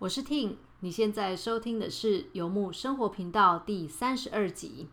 我是 Ting，你现在收听的是游牧生活频道第三十二集。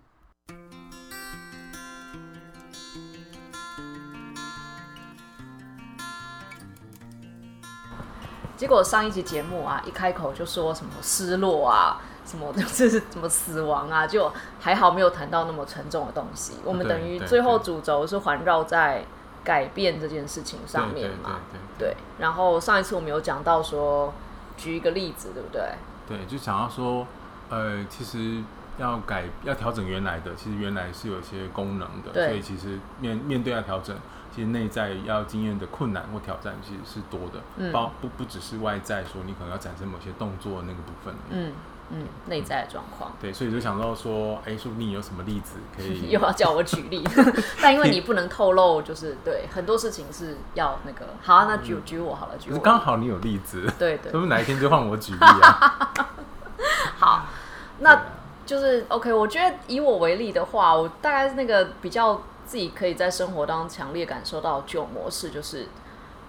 结果上一集节目啊，一开口就说什么失落啊，什么 就是什么死亡啊，就还好没有谈到那么沉重的东西。我们等于最后主轴是环绕在改变这件事情上面嘛。对，然后上一次我们有讲到说，举一个例子，对不对？对，就想要说，呃，其实要改要调整原来的，其实原来是有一些功能的，所以其实面面对要调整。其实内在要经验的困难或挑战其实是多的，包不不只是外在说你可能要产生某些动作那个部分，嗯嗯，内在的状况。对，所以就想到说，哎，说不定有什么例子可以？又要叫我举例，但因为你不能透露，就是对很多事情是要那个。好啊，那举举我好了，举我。刚好你有例子，对对，是不是哪一天就换我举例啊？好，那就是 OK。我觉得以我为例的话，我大概是那个比较。自己可以在生活当中强烈感受到旧模式，就是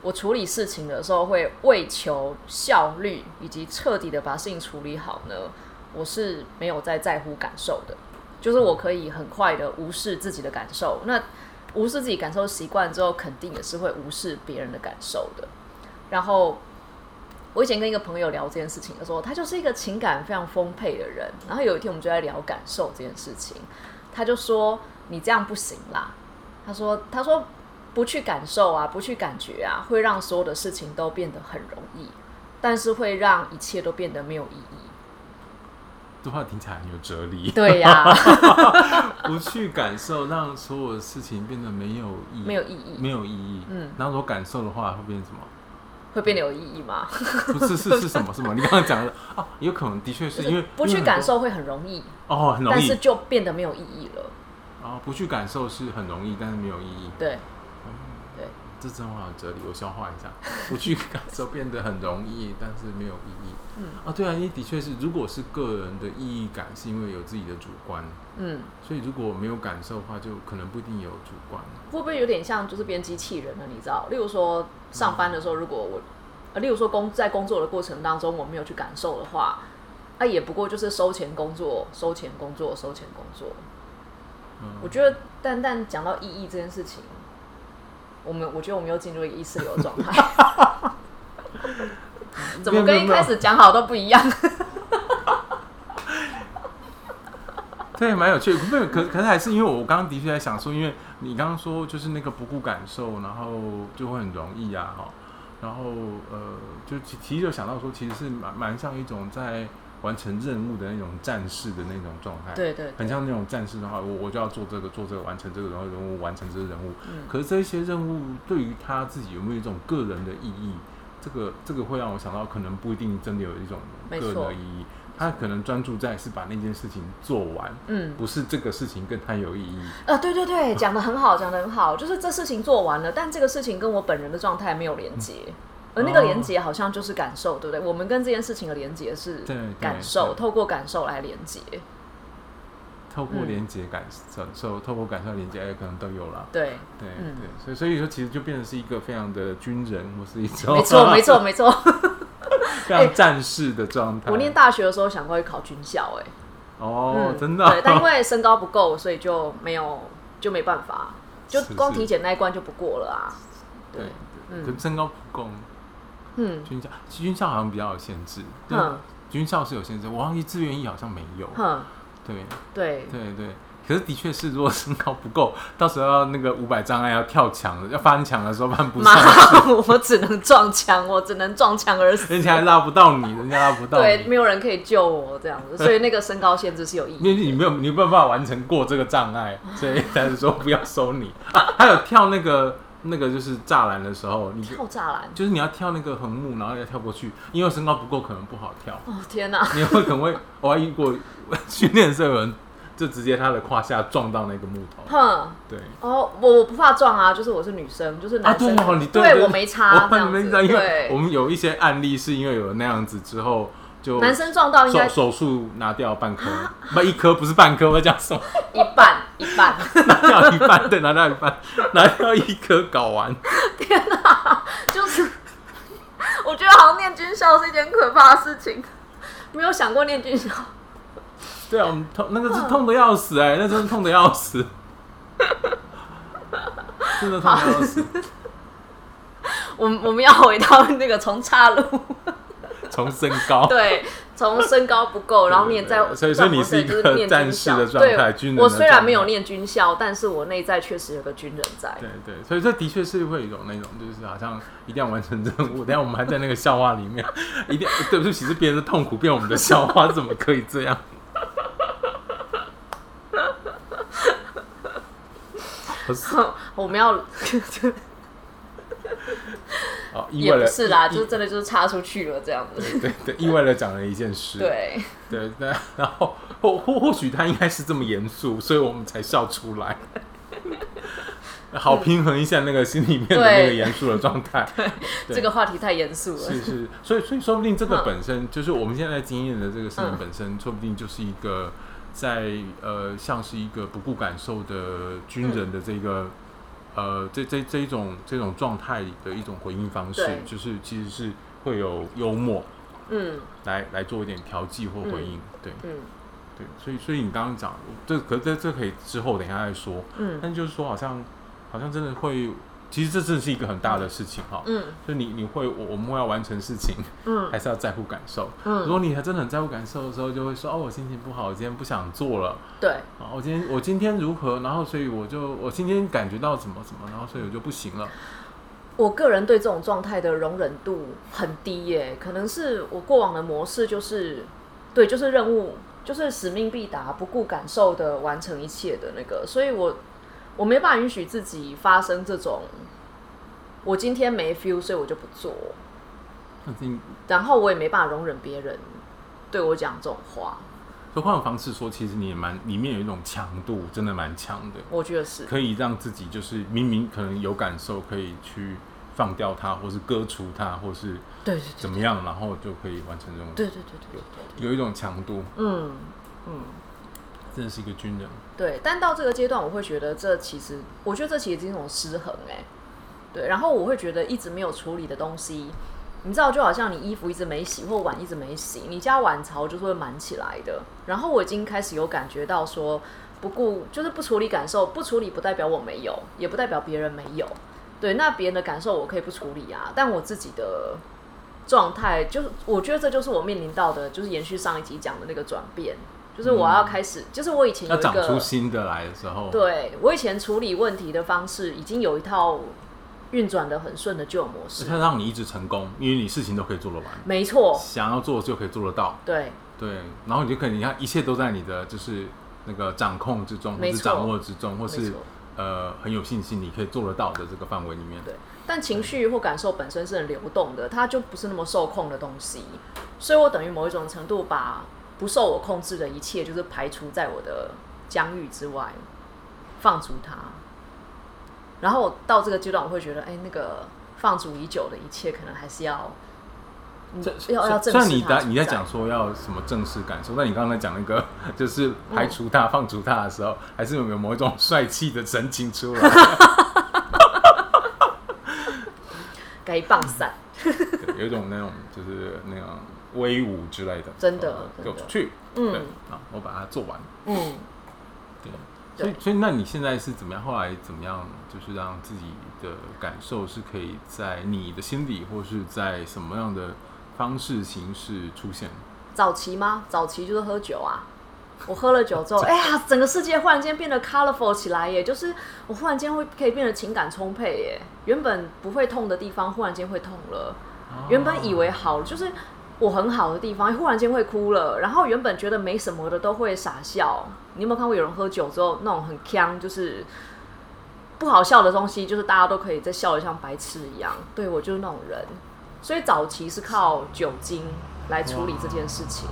我处理事情的时候会为求效率以及彻底的把事情处理好呢，我是没有在在乎感受的，就是我可以很快的无视自己的感受，那无视自己感受习惯之后，肯定也是会无视别人的感受的。然后我以前跟一个朋友聊这件事情的时候，他就是一个情感非常丰沛的人，然后有一天我们就在聊感受这件事情，他就说。你这样不行啦，他说：“他说不去感受啊，不去感觉啊，会让所有的事情都变得很容易，但是会让一切都变得没有意义。”这话听起来很有哲理。对呀，不去感受，让所有的事情变得没有意义，没有意义，没有意义。嗯，然后说感受的话，会变什么？会变得有意义吗？不是，是是什么？什么？你刚刚讲的啊，有可能的确是因为不去感受会很容易哦，很容易，但是就变得没有意义了。啊，不去感受是很容易，但是没有意义。对，这真话有哲理，我消化一下。不去感受变得很容易，但是没有意义。嗯，啊，对啊，因为的确是，如果是个人的意义感，是因为有自己的主观。嗯，所以如果没有感受的话，就可能不一定有主观。会不会有点像就是变机器人了？你知道，例如说上班的时候，如果我，呃，例如说工在工作的过程当中，我没有去感受的话，那也不过就是收钱工作，收钱工作，收钱工作。嗯我觉得，但但讲到意义这件事情，我们我觉得我们又进入一个意识流的状态。怎么跟一开始讲好都不一样？对，蛮有趣。没有，可可是还是因为我刚刚的确在想说，因为你刚刚说就是那个不顾感受，然后就会很容易啊，哈。然后呃，就其实就想到说，其实是蛮蛮像一种在。完成任务的那种战士的那种状态，对对，很像那种战士的话，我我就要做这个做这个，完成这个然后任务，完成这个任务。嗯，可是这些任务对于他自己有没有一种个人的意义？这个这个会让我想到，可能不一定真的有一种个人的意义。他可能专注在是把那件事情做完，嗯，不是这个事情跟他有意义。呃，对对对，讲的很好，讲的很好，就是这事情做完了，但这个事情跟我本人的状态没有连接。而那个连接好像就是感受，对不对？我们跟这件事情的连接是感受，透过感受来连接，透过连接感受，透过感受连接，哎，可能都有了。对对对，所以所以说，其实就变成是一个非常的军人，或是一种没错没错没错，非常战士的状态。我念大学的时候想过去考军校，哎，哦，真的，对，但因为身高不够，所以就没有就没办法，就光体检那一关就不过了啊。对，嗯，身高不够。嗯，军校军校好像比较有限制，嗯，军校是有限制，我忘记志愿役好像没有，嗯，对，对，对对，可是的确是，如果身高不够，到时候要那个五百障碍要跳墙，要翻墙的时候翻不上，我只能撞墙，我只能撞墙而死，人家还拉不到你，人家拉不到，对，没有人可以救我这样子，所以那个身高限制是有意义，因为你没有，你没有办法完成过这个障碍，所以才是说不要收你。啊，还有跳那个。那个就是栅栏的时候，你跳栅栏，就是你要跳那个横木，然后要跳过去，因为身高不够，可能不好跳。哦天哪！你会可能会，我还遇过训练的时候，有人就直接他的胯下撞到那个木头。哼，对。哦，我我不怕撞啊，就是我是女生，就是男生。啊，对，对我没差。这样子，因为我们有一些案例是因为有那样子之后就。男生撞到应该手术拿掉半颗，不一颗不是半颗，我讲什么？一半一半 拿掉一半，对，拿掉一半，拿掉一颗搞完。天哪，就是我觉得好像念军校是一件可怕的事情，没有想过念军校。对啊，我们痛那个是痛的要死哎、那真的痛的要死，真的痛的要死。我们我们要回到那个从岔路，从身高，对，从身高不够，然后念在所以所以你是一个战士的校状态军人我虽然没有念军校，但是我内在确实有个军人在。对对，所以这的确是会有一种那种，就是好像一定要完成任务。等下我们还在那个笑话里面，一定要对不起，是别人的痛苦变我们的笑话，怎么可以这样？我们要哦，意也外了，不是啦，就是真的就是插出去了这样子。对对，意外的讲了一件事，对，对对，然后或或或许他应该是这么严肃，所以我们才笑出来。好平衡一下那个心里面的那个严肃的状态。对这个话题太严肃了。是是，所以所以说不定这个嗯本身、就是我们现在经验的这个事情嗯本身，说不定就是一个在呃像是一个不顾感受的军人的这个、呃这这这一种这种状态的一种回应方式，就是其实是会有幽默嗯来来做一点调剂或回应，对嗯对，所以所以你刚刚讲这可这这可以之后等一下再说，嗯但就是说好像好像真的会。其实这真的是一个很大的事情哈，嗯。就你你会我我们会要完成事情，嗯。还是要在乎感受。嗯。如嗯，果你还真的很在乎感受的时候，就会说哦，我心情不好，我今天不想做了。对，啊，我今天我今天如何，然后所以我就我今天感觉到怎么怎么，然后所以我就不行了。我个人对这种状态的容忍度很低耶，可能是我过往的模式就是，对，就是任务，就是使命必达，不顾感受的完成一切的那个，所以我我没办法允许自己发生这种，我今天没 feel，所以我就不做，然后我也没办法容忍别人对我讲这种话，所以换个方式说，其实你也蛮里面有一种强度，真的蛮强的，我觉得是，可以让自己就是明明可能有感受，可以去放掉它，或是割除它，或是对对怎么样，然后就可以完成这种对对对对对，有一种强度，嗯嗯。真的是一个军人。对，但到这个阶段，我会觉得这其实，我觉得这其实是一种失衡哎、对，然后我会觉得一直没有处理的东西，你知道，就好像你衣服一直没洗或碗一直没洗，你家碗槽就是会满起来的。然后我已经开始有感觉到说，不顾就是不处理感受，不处理不代表我没有，也不代表别人没有。对，那别人的感受我可以不处理啊，但我自己的状态，就是我觉得这就是我面临到的，就是延续上一集讲的那个转变，就是我要开始，就是我以前有要长出新的来的时候，对我以前处理问题的方式，已经有一套运转的很顺的旧模式。它让你一直成功，因为你事情都可以做得完，没错，想要做就可以做得到。对对，然后你就可以，你看一切都在你的就是那个掌控之中，或是没错掌握之中，或是呃很有信心你可以做得到的这个范围里面。对。但情绪或感受本身是很流动的，它就不是那么受控的东西。所以我等于某一种程度把不受我控制的一切，就是排除在我的疆域之外，放逐它。然后我到这个阶段，我会觉得，哎、那个放逐已久的一切，可能还是要。嗯这要要正虽然你在你在讲说要什么正式感受，那你刚才讲那个就是排除它、放逐他的时候，还是有没有某一种帅气的神情出来？该棒散，有一种那种就是那种威武之类的，真的呃真的给我出去，嗯对，啊，我把它做完。嗯，对，所以所以那你现在是怎么样？后来怎么样？就是让自己的感受是可以在你的心里，或是在什么样的方式形式出现？早期吗？早期就是喝酒啊。我喝了酒之后，哎呀，整个世界忽然间变得 colorful 起来耶！就是我忽然间会可以变得情感充沛耶，原本不会痛的地方，忽然间会痛了。原本以为好，就是我很好的地方，忽然间会哭了。然后原本觉得没什么的，都会傻笑。你有没有看过有人喝酒之后那种很呛，就是不好笑的东西，就是大家都可以在笑得像白痴一样？对我就是那种人。所以早期是靠酒精来处理这件事情。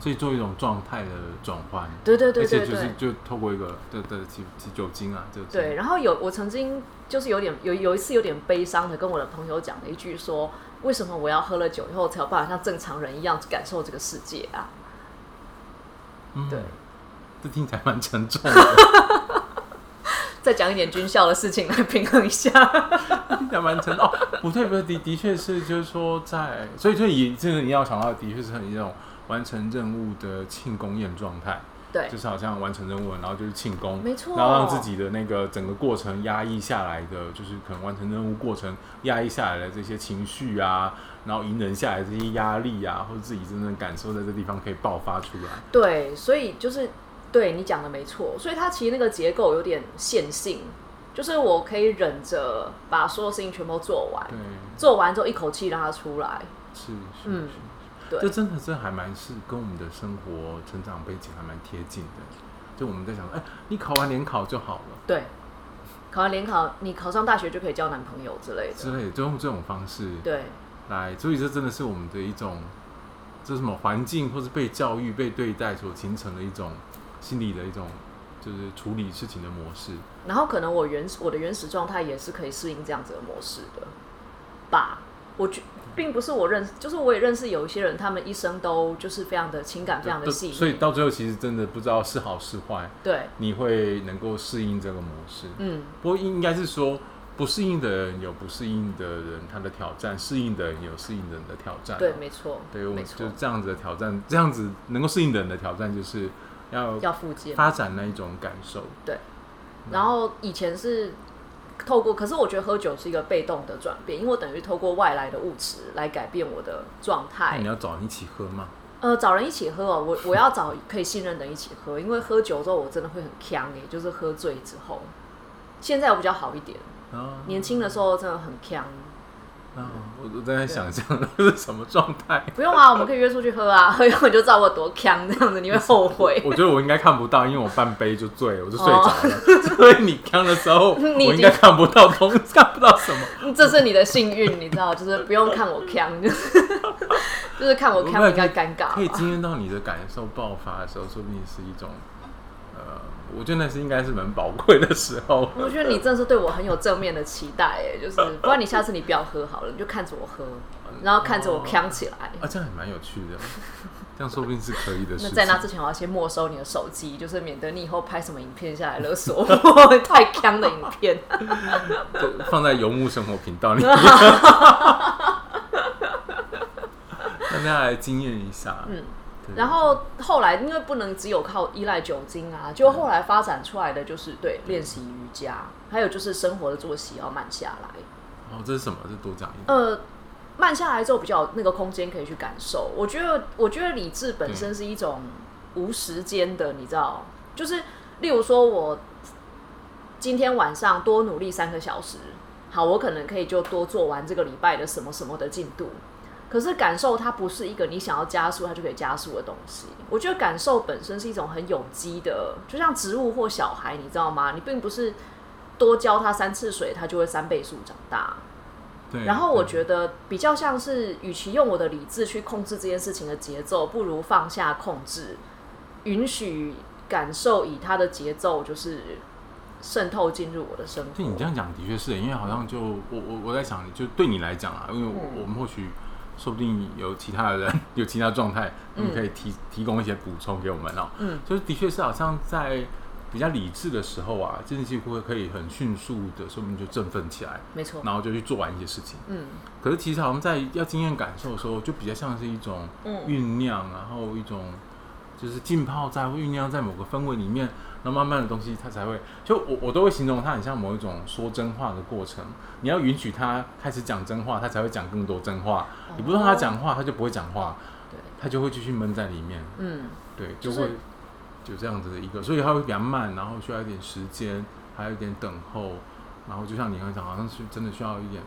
所以做一种状态的转换，对对对而且对对。就是就透过一个对对酒酒精啊，就对，然后有我曾经就是有点有有一次有点悲伤的跟我的朋友讲了一句说，为什么我要喝了酒以后才有办法像正常人一样感受这个世界啊？嗯对，这听起来蛮沉重的。再讲一点军校的事情来平衡一下。要完成哦，不对不对，的的确是，就是说在，所以所以这个你要想到，的确是很一种完成任务的庆功宴状态。对，就是好像完成任务，然后就是庆功，没错，然后让自己的那个整个过程压抑下来的，就是可能完成任务过程压抑下来的这些情绪啊，然后隐忍下来这些压力啊，或者自己真正感受在这地方可以爆发出来。对，所以就是对你讲的没错，所以它其实那个结构有点线性，就是我可以忍着把所有事情全部做完，对，做完之后一口气让它出来。是是是。这真的是还蛮是跟我们的生活成长背景还蛮贴近的。就我们在想，哎，你考完联考就好了。对，考完联考，你考上大学就可以交男朋友之类的。之类，就用这种方式。对。来，所以这真的是我们的一种，这什么环境或是被教育、被对待所形成的一种心理的一种，就是处理事情的模式。然后可能我原始我的原始状态也是可以适应这样子的模式的吧？我觉。并不是我认识，就是我也认识有一些人，他们一生都就是非常的情感，非常的细腻。所以到最后，其实真的不知道是好是坏。对，你会能够适应这个模式。嗯，不过应该是说，不适应的人有不适应的人他的挑战，适应的人有适应的人的挑战。对，没错。对，我们就这样子的挑战，这样子能够适应的人的挑战，就是要要复健，发展那一种感受。对，然后以前是。透过，可是我觉得喝酒是一个被动的转变，因为我等于透过外来的物质来改变我的状态。你要找人一起喝吗？呃，找人一起喝哦，我我要找可以信任的人一起喝，因为喝酒之后我真的会很呛诶，就是喝醉之后。现在我比较好一点，年轻的时候真的很呛。啊，我都在想象是什么状态？不用啊，我们可以约出去喝啊，喝以后你就知道我多呛，这样子你会后悔。我觉得我应该看不到，因为我半杯就醉了，我就睡着了。所以你呛的时候，我应该看不到东，看不到什么。这是你的幸运，你知道，就是不用看我呛，就是就是看我呛比较尴尬。可以惊艳到你的感受爆发的时候，说不定是一种。我觉得那是应该是蛮宝贵的时候。我觉得你真的是对我很有正面的期待，哎，就是不然你下次你不要喝好了，你就看着我喝，然后看着我扛起来。啊，这样也蛮有趣的，这样说不定是可以的。那在那之前，我要先没收你的手机，就是免得你以后拍什么影片下来勒索我太扛的影片，放在游牧生活频道里，让 大家来惊艳一下。嗯。然后后来，因为不能只有靠依赖酒精啊，就后来发展出来的就是对练习瑜伽，还有就是生活的作息要慢下来。哦，这是什么？是多讲一点。呃，慢下来之后比较那个空间可以去感受。我觉得，我觉得理智本身是一种无时间的，你知道，就是例如说我今天晚上多努力三个小时，好，我可能可以就多做完这个礼拜的什么什么的进度。可是感受它不是一个你想要加速它就可以加速的东西。我觉得感受本身是一种很有机的，就像植物或小孩，你知道吗？你并不是多浇它三次水，它就会三倍速长大。对。然后我觉得比较像是，与其用我的理智去控制这件事情的节奏，不如放下控制，允许感受以它的节奏就是渗透进入我的生活。就你这样讲的确是，因为好像就我我我在想，就对你来讲啊，因为我们或许。说不定有其他的人 有其他状态，你可以提提供一些补充给我们哦。嗯，就是的确是好像在比较理智的时候啊，这些机会可以很迅速的，说不定就振奋起来，没错，然后就去做完一些事情。嗯，可是其实好像在要经验感受的时候，就比较像是一种酝酿，然后一种就是浸泡在酝酿在某个氛围里面。那慢慢的东西，它才会就我我都会形容它很像某一种说真话的过程。你要允许他开始讲真话，他才会讲更多真话。你不让他讲话，他就不会讲话，对，他就会继续闷在里面。嗯，对，就会就这样子的一个，所以它会比较慢，然后需要一点时间，还有一点等候，然后就像你刚才讲，好像是真的需要一点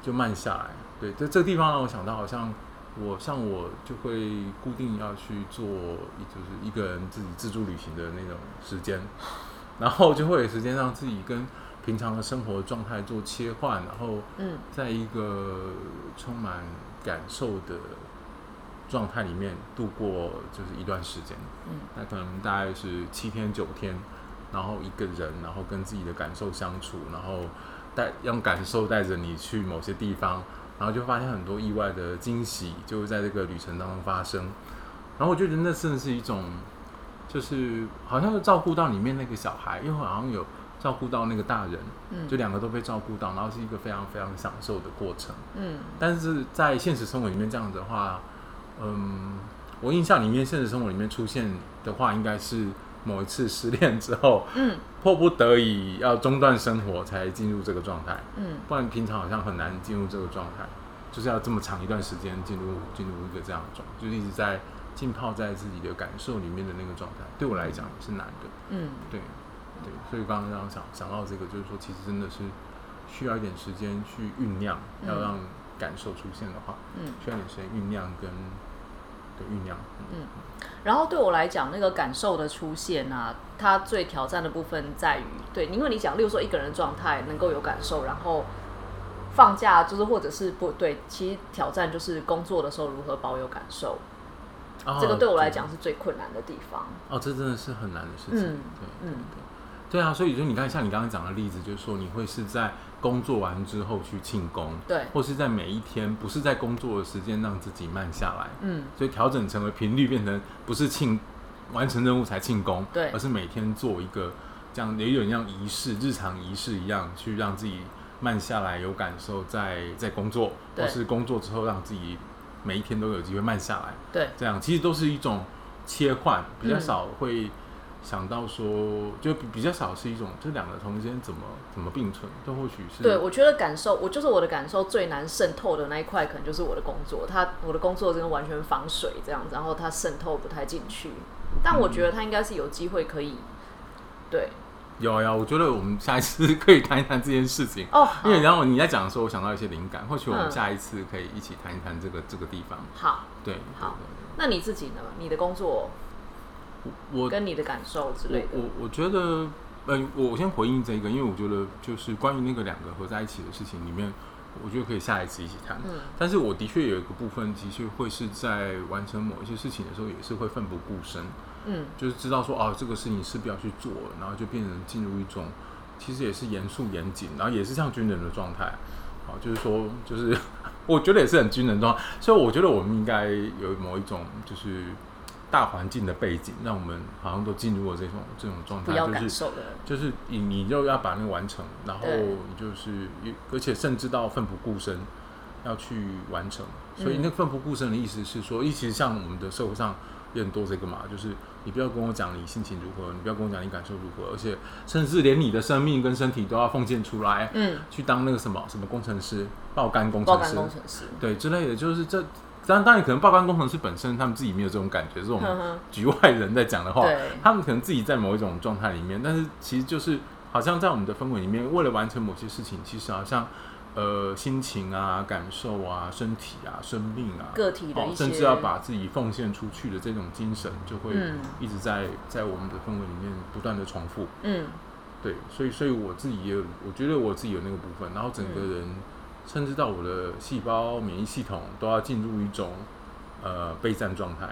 就慢下来。对，这这个地方让我想到好像。我像我就会固定要去做，就是一个人自己自助旅行的那种时间，然后就会有时间让自己跟平常的生活状态做切换，然后在一个充满感受的状态里面度过就是一段时间。嗯，那可能大概是七天九天，然后一个人，然后跟自己的感受相处，然后带让感受带着你去某些地方。然后就发现很多意外的惊喜，就在这个旅程当中发生。然后我就觉得那真的是一种，就是好像是照顾到里面那个小孩，因为好像有照顾到那个大人，嗯就两个都被照顾到，然后是一个非常非常享受的过程。嗯但是在现实生活里面这样子的话，嗯，我印象里面现实生活里面出现的话，应该是某一次失恋之后，嗯。迫不得已要中断生活才进入这个状态，嗯。不然平常好像很难进入这个状态，就是要这么长一段时间进入进入一个这样的状，就是一直在浸泡在自己的感受里面的那个状态，对我来讲也是难的。嗯。对对，所以刚刚让想想到这个，就是说其实真的是需要一点时间去酝酿，嗯。要让感受出现的话，嗯。需要一点时间酝酿跟对酝酿。嗯然后对我来讲，那个感受的出现啊，它最挑战的部分在于，对，因为你讲，例如说一个人的状态能够有感受，然后放假就是或者是不对，其实挑战就是工作的时候如何保有感受，哦这个对我来讲是最困难的地方。哦，这真的是很难的事情。嗯对，嗯对啊，所以就你看，像你刚刚讲的例子，就是说你会是在工作完之后去庆功，对，或是在每一天不是在工作的时间让自己慢下来，嗯。所以调整成为频率，变成不是庆完成任务才庆功，对而是每天做一个这样有点像仪式、日常仪式一样，去让自己慢下来，有感受在在工作，或是工作之后让自己每一天都有机会慢下来，对，这样其实都是一种切换，比较嗯。少会想到说，就比比较少是一种这两个空间怎么怎么并存，这或许是对，我觉得感受，我就是我的感受最难渗透的那一块，可能就是我的工作。它我的工作真的完全防水这样子，然后它渗透不太进去。但我觉得它应该是有机会可以，对，有呀啊，我觉得我们下一次可以谈一谈这件事情。哦，因为然后你在讲的时候，我想到一些灵感，或许我们嗯下一次可以一起谈一谈这个这个地方。好，对，好对那你自己呢？你的工作我跟你的感受之类的，我我我觉得，呃，我先回应这个，因为我觉得就是关于那个两个合在一起的事情里面，我觉得可以下一次一起谈。嗯但是我的确有一个部分，的确会是在完成某一些事情的时候，也是会奋不顾身，嗯就是知道说哦，这个事情是必要去做，然后就变成进入一种其实也是严肃严谨，然后也是像军人的状态。好，就是说，就是 我觉得也是很军人状态，所以我觉得我们应该有某一种就是大环境的背景，让我们好像都进入了这种这种状态，就是就是你你就要把那个完成，然后你就是而且甚至到奋不顾身要去完成。所以嗯。那个奋不顾身的意思是说，其实像我们的社会上也很多这个嘛，就是你不要跟我讲你心情如何，你不要跟我讲你感受如何，而且甚至连你的生命跟身体都要奉献出来，嗯，去当那个什么什么工程师、爆肝工爆肝程师，工程师，对之类的，就是这。当当然，可能报关工程师本身他们自己没有这种感觉，这种呵呵。局外人在讲的话，他们可能自己在某一种状态里面，但是其实就是好像在我们的氛围里面，为了完成某些事情，其实好像呃心情啊、感受啊、身体啊、生命啊，个体的一些，甚至要把自己奉献出去的这种精神，就会嗯一直在在我们的氛围里面不断的重复。嗯。对，所以所以我自己也有，我觉得我自己有那个部分，然后整个人，甚至到我的细胞免疫系统都要进入一种呃备战状态。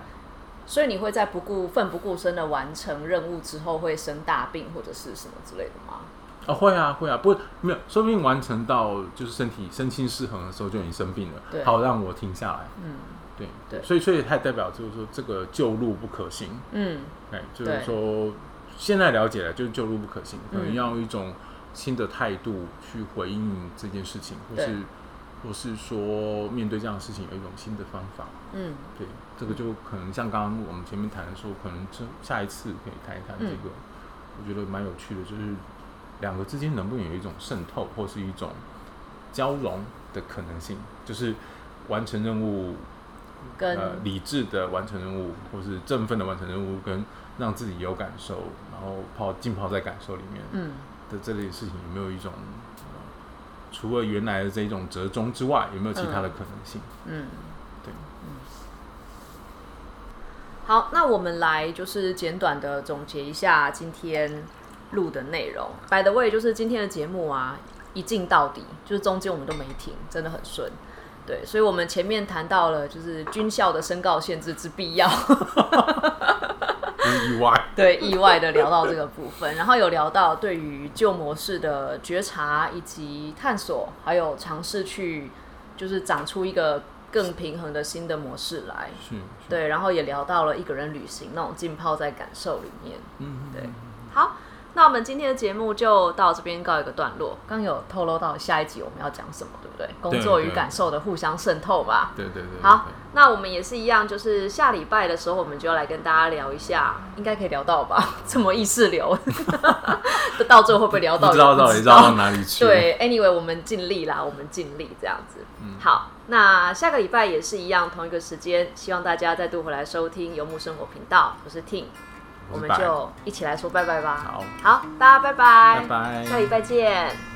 所以你会在不顾奋不顾身的完成任务之后，会生大病或者是什么之类的吗？啊，会啊，会啊，不没有，说不定完成到就是身体身心失衡的时候就已经生病了，对好让我停下来。嗯对对所以所以它也代表就是说这个救路不可行，嗯哎，就是说现在了解了，就是救路不可行，可能嗯要一种新的态度去回应这件事情，或是或是说面对这样的事情有一种新的方法。嗯。对，这个就可能像刚刚我们前面谈的说，可能这下一次可以谈一谈这嗯。个，我觉得蛮有趣的，就是两个之间能不能有一种渗透，或是一种交融的可能性，就是完成任务，跟呃理智的完成任务，或是振奋的完成任务，跟让自己有感受，然后泡浸泡在感受里面。嗯的这类事情，有没有一种、呃除了原来的这一种折中之外，有没有其他的可能性？嗯。对，好，那我们来就是简短的总结一下今天录的内容。By the way，就是今天的节目啊，一镜到底，就是中间我们都没停，真的很顺。对，所以我们前面谈到了就是军校的身高限制之必要，就 是意外。对，意外的聊到这个部分，然后有聊到对于旧模式的觉察以及探索，还有尝试去就是长出一个更平衡的新的模式来。是，是，对，然后也聊到了一个人旅行那种浸泡在感受里面。嗯，对好，那我们今天的节目就到这边告一个段落。刚有透露到下一集我们要讲什么，对不对？工作与感受的互相渗透吧。对对对，好，那我们也是一样，就是下礼拜的时候，我们就要来跟大家聊一下，应该可以聊到吧？这么意识流，到最后会不会聊到？不知道到底绕到哪里去。，对，anyway，我们尽力啦，我们尽力这样子。嗯好，那下个礼拜也是一样，同一个时间，希望大家再度回来收听游牧生活频道。我是 Ting，我们就一起来说拜拜吧。好，好，大家拜拜，拜拜下礼拜见。